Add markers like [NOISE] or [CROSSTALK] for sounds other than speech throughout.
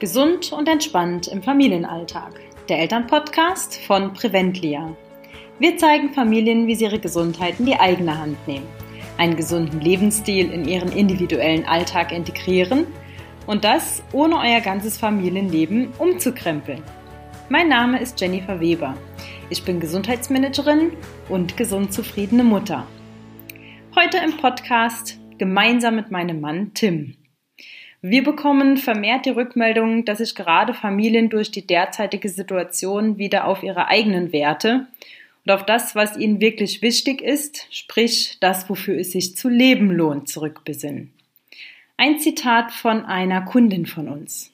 Gesund und entspannt im Familienalltag. Der Elternpodcast von Preventlia. Wir zeigen Familien, wie sie ihre Gesundheit in die eigene Hand nehmen, einen gesunden Lebensstil in ihren individuellen Alltag integrieren und das ohne euer ganzes Familienleben umzukrempeln. Mein Name ist Jennifer Weber. Ich bin Gesundheitsmanagerin und gesund zufriedene Mutter. Heute im Podcast gemeinsam mit meinem Mann Tim. Wir bekommen vermehrt die Rückmeldung, dass sich gerade Familien durch die derzeitige Situation wieder auf ihre eigenen Werte und auf das, was ihnen wirklich wichtig ist, sprich das, wofür es sich zu leben lohnt, zurückbesinnen. Ein Zitat von einer Kundin von uns.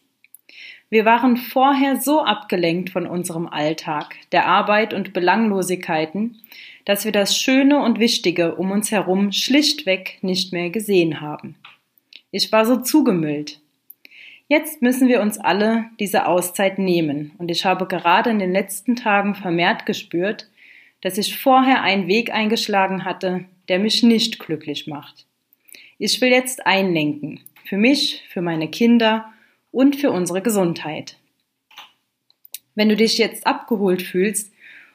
Wir waren vorher so abgelenkt von unserem Alltag, der Arbeit und Belanglosigkeiten, dass wir das Schöne und Wichtige um uns herum schlichtweg nicht mehr gesehen haben. Ich war so zugemüllt. Jetzt müssen wir uns alle diese Auszeit nehmen und ich habe gerade in den letzten Tagen vermehrt gespürt, dass ich vorher einen Weg eingeschlagen hatte, der mich nicht glücklich macht. Ich will jetzt einlenken. Für mich, für meine Kinder und für unsere Gesundheit. Wenn du dich jetzt abgeholt fühlst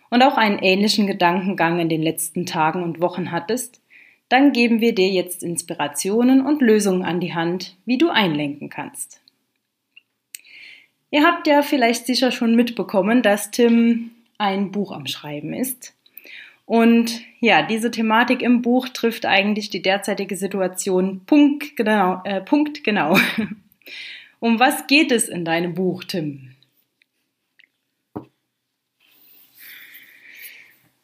und auch einen ähnlichen Gedankengang in den letzten Tagen und Wochen hattest, dann geben wir dir jetzt Inspirationen und Lösungen an die Hand, wie du einlenken kannst. Ihr habt ja vielleicht sicher schon mitbekommen, dass Tim ein Buch am Schreiben ist. Und ja, diese Thematik im Buch trifft eigentlich die derzeitige Situation punktgenau. Äh, punktgenau. [LAUGHS] Um was geht es in deinem Buch, Tim?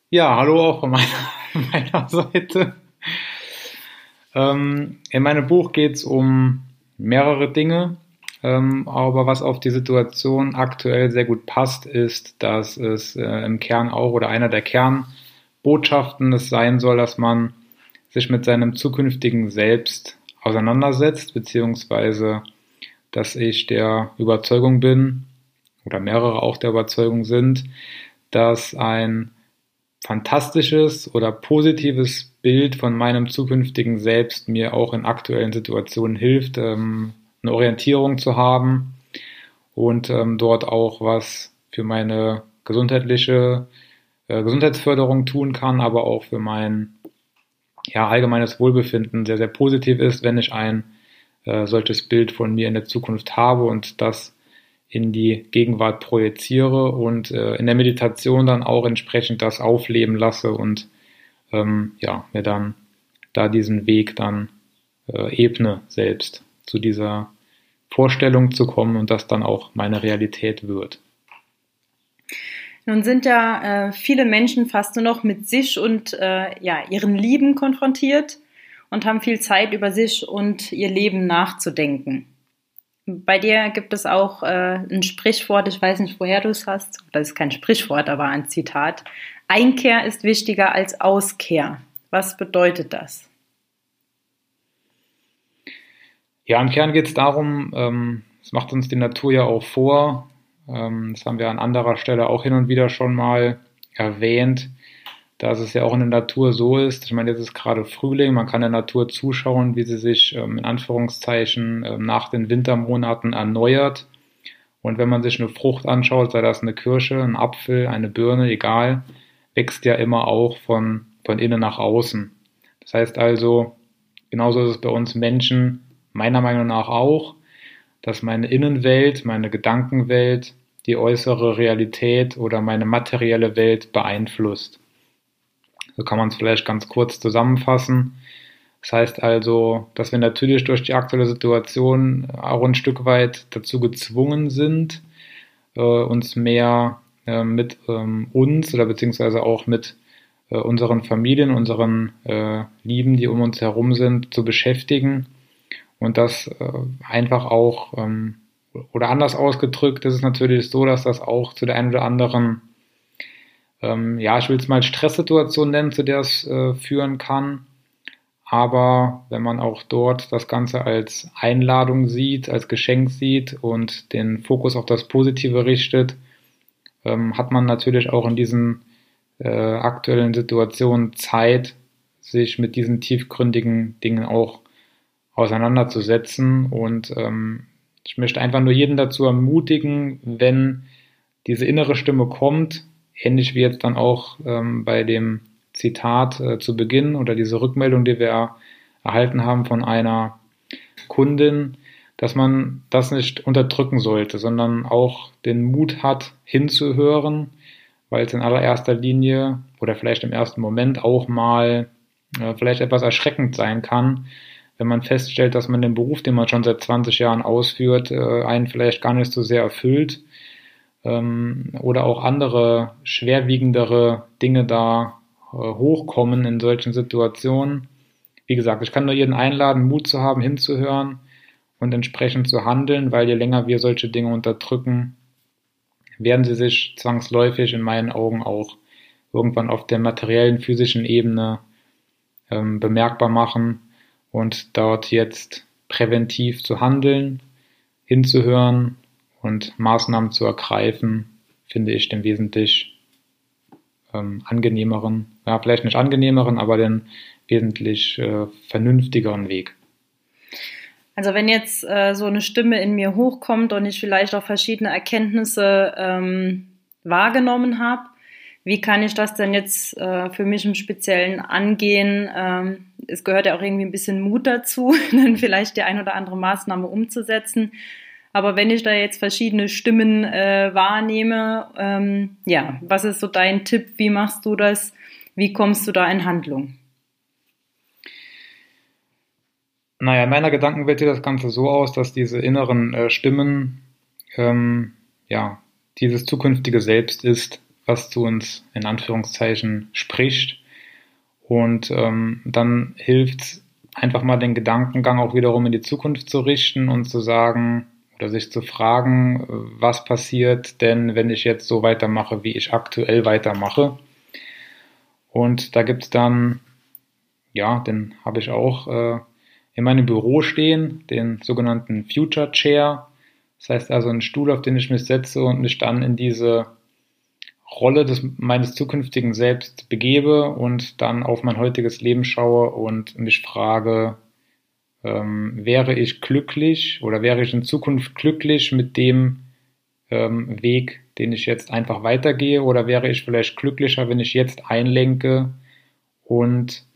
Ja, hallo auch von meiner, [LAUGHS] meiner Seite. Ähm, in meinem Buch geht es um mehrere Dinge, ähm, aber was auf die Situation aktuell sehr gut passt, ist, dass es äh, im Kern auch oder einer der Kernbotschaften es sein soll, dass man sich mit seinem zukünftigen Selbst auseinandersetzt, beziehungsweise dass ich der Überzeugung bin, oder mehrere auch der Überzeugung sind, dass ein fantastisches oder positives Bild von meinem zukünftigen Selbst mir auch in aktuellen Situationen hilft, ähm, eine Orientierung zu haben und ähm, dort auch was für meine gesundheitliche äh, Gesundheitsförderung tun kann, aber auch für mein ja, allgemeines Wohlbefinden sehr, sehr positiv ist, wenn ich ein äh, solches Bild von mir in der Zukunft habe und das in die Gegenwart projiziere und äh, in der Meditation dann auch entsprechend das aufleben lasse und ähm, ja, mir dann da diesen Weg dann äh, ebne selbst zu dieser Vorstellung zu kommen und das dann auch meine Realität wird. Nun sind ja äh, viele Menschen fast nur noch mit sich und äh, ja, ihren Lieben konfrontiert und haben viel Zeit über sich und ihr Leben nachzudenken. Bei dir gibt es auch äh, ein Sprichwort, ich weiß nicht, woher du es hast, das ist kein Sprichwort, aber ein Zitat. Einkehr ist wichtiger als Auskehr. Was bedeutet das? Ja, im Kern geht es darum, ähm, macht uns die Natur ja auch vor, ähm, das haben wir an anderer Stelle auch hin und wieder schon mal erwähnt, dass es ja auch in der Natur so ist, ich meine, jetzt ist gerade Frühling, man kann der Natur zuschauen, wie sie sich ähm, in Anführungszeichen ähm, nach den Wintermonaten erneuert. Und wenn man sich eine Frucht anschaut, sei das eine Kirsche, ein Apfel, eine Birne, egal, wächst ja immer auch von, von innen nach außen. Das heißt also, genauso ist es bei uns Menschen meiner Meinung nach auch, dass meine Innenwelt, meine Gedankenwelt, die äußere Realität oder meine materielle Welt beeinflusst. So kann man es vielleicht ganz kurz zusammenfassen. Das heißt also, dass wir natürlich durch die aktuelle Situation auch ein Stück weit dazu gezwungen sind, äh, uns mehr äh, mit ähm, uns oder beziehungsweise auch mit äh, unseren Familien, unseren äh, Lieben, die um uns herum sind, zu beschäftigen. Und das äh, einfach auch, ähm, oder anders ausgedrückt, ist es natürlich so, dass das auch zu der einen oder anderen ähm, ja, ich will es mal Stresssituation nennen, zu der es äh, führen kann. Aber wenn man auch dort das Ganze als Einladung sieht, als Geschenk sieht und den Fokus auf das Positive richtet, ähm, hat man natürlich auch in diesen äh, aktuellen Situationen Zeit, sich mit diesen tiefgründigen Dingen auch auseinanderzusetzen. Und ähm, ich möchte einfach nur jeden dazu ermutigen, wenn diese innere Stimme kommt, ähnlich wie jetzt dann auch ähm, bei dem Zitat äh, zu Beginn oder diese Rückmeldung, die wir erhalten haben von einer Kundin, dass man das nicht unterdrücken sollte, sondern auch den Mut hat, hinzuhören, weil es in allererster Linie oder vielleicht im ersten Moment auch mal äh, vielleicht etwas erschreckend sein kann, wenn man feststellt, dass man den Beruf, den man schon seit 20 Jahren ausführt, äh, einen vielleicht gar nicht so sehr erfüllt ähm, oder auch andere schwerwiegendere Dinge da äh, hochkommen in solchen Situationen. Wie gesagt, ich kann nur jeden einladen, Mut zu haben, hinzuhören und entsprechend zu handeln, weil je länger wir solche Dinge unterdrücken, werden sie sich zwangsläufig in meinen Augen auch irgendwann auf der materiellen, physischen Ebene ähm, bemerkbar machen und dort jetzt präventiv zu handeln, hinzuhören und Maßnahmen zu ergreifen, finde ich den wesentlich ähm, angenehmeren, ja, vielleicht nicht angenehmeren, aber den wesentlich äh, vernünftigeren Weg. Also wenn jetzt äh, so eine Stimme in mir hochkommt und ich vielleicht auch verschiedene Erkenntnisse ähm, wahrgenommen habe, wie kann ich das denn jetzt äh, für mich im Speziellen angehen? Ähm, es gehört ja auch irgendwie ein bisschen Mut dazu, [LAUGHS] dann vielleicht die ein oder andere Maßnahme umzusetzen. Aber wenn ich da jetzt verschiedene Stimmen äh, wahrnehme, ähm, ja, was ist so dein Tipp? Wie machst du das? Wie kommst du da in Handlung? Naja, in meiner Gedankenwelt sieht das Ganze so aus, dass diese inneren äh, Stimmen ähm, ja dieses zukünftige Selbst ist, was zu uns in Anführungszeichen spricht. Und ähm, dann hilft einfach mal den Gedankengang auch wiederum in die Zukunft zu richten und zu sagen oder sich zu fragen, was passiert denn, wenn ich jetzt so weitermache, wie ich aktuell weitermache. Und da gibt's dann, ja, den habe ich auch äh, in meinem Büro stehen, den sogenannten Future Chair. Das heißt also ein Stuhl, auf den ich mich setze und mich dann in diese Rolle des, meines zukünftigen Selbst begebe und dann auf mein heutiges Leben schaue und mich frage, ähm, wäre ich glücklich oder wäre ich in Zukunft glücklich mit dem ähm, Weg, den ich jetzt einfach weitergehe oder wäre ich vielleicht glücklicher, wenn ich jetzt einlenke und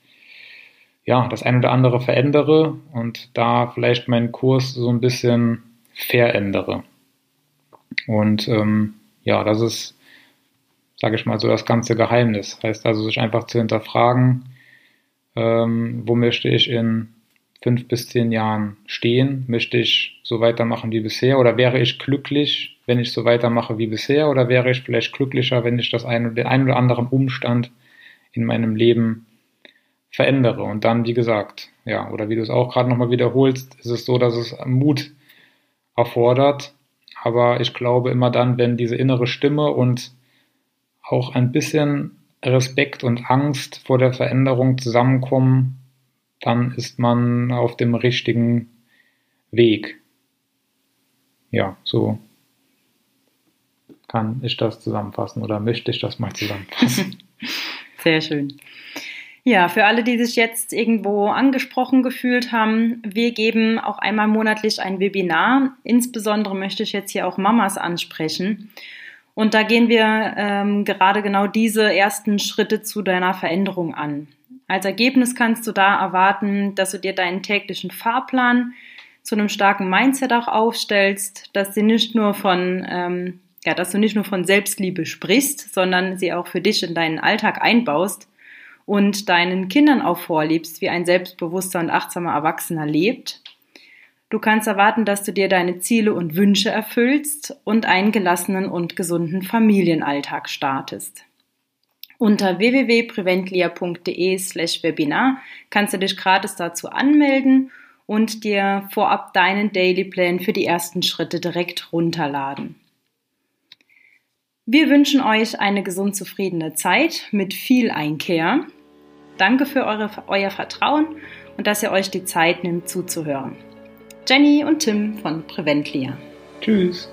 ja, das ein oder andere verändere und da vielleicht meinen Kurs so ein bisschen verändere. Und ähm, ja, das ist, sage ich mal, so das ganze Geheimnis. Heißt also, sich einfach zu hinterfragen, ähm, wo möchte ich in fünf bis zehn Jahren stehen? Möchte ich so weitermachen wie bisher oder wäre ich glücklich, wenn ich so weitermache wie bisher oder wäre ich vielleicht glücklicher, wenn ich das ein, den einen oder anderen Umstand in meinem Leben verändere. Und dann, wie gesagt, ja, oder wie du es auch gerade nochmal wiederholst, ist es so, dass es Mut erfordert. Aber ich glaube immer dann, wenn diese innere Stimme und auch ein bisschen Respekt und Angst vor der Veränderung zusammenkommen, dann ist man auf dem richtigen Weg. Ja, so kann ich das zusammenfassen oder möchte ich das mal zusammenfassen. [LAUGHS] Sehr schön. Ja, für alle, die sich jetzt irgendwo angesprochen gefühlt haben, wir geben auch einmal monatlich ein Webinar. Insbesondere möchte ich jetzt hier auch Mamas ansprechen. Und da gehen wir ähm, gerade genau diese ersten Schritte zu deiner Veränderung an. Als Ergebnis kannst du da erwarten, dass du dir deinen täglichen Fahrplan zu einem starken Mindset auch aufstellst, dass sie nicht nur von ähm, ja, dass du nicht nur von Selbstliebe sprichst, sondern sie auch für dich in deinen Alltag einbaust und deinen Kindern auch vorlebst, wie ein selbstbewusster und achtsamer Erwachsener lebt. Du kannst erwarten, dass du dir deine Ziele und Wünsche erfüllst und einen gelassenen und gesunden Familienalltag startest. Unter www.preventlia.de slash Webinar kannst du dich gratis dazu anmelden und dir vorab deinen Daily Plan für die ersten Schritte direkt runterladen. Wir wünschen euch eine gesund zufriedene Zeit mit viel Einkehr. Danke für eure, euer Vertrauen und dass ihr euch die Zeit nimmt zuzuhören. Jenny und Tim von Preventlia. Tschüss.